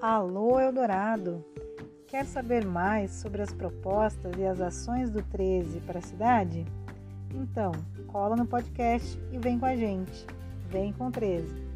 Alô Eldorado! Quer saber mais sobre as propostas e as ações do 13 para a cidade? Então, cola no podcast e vem com a gente. Vem com o 13.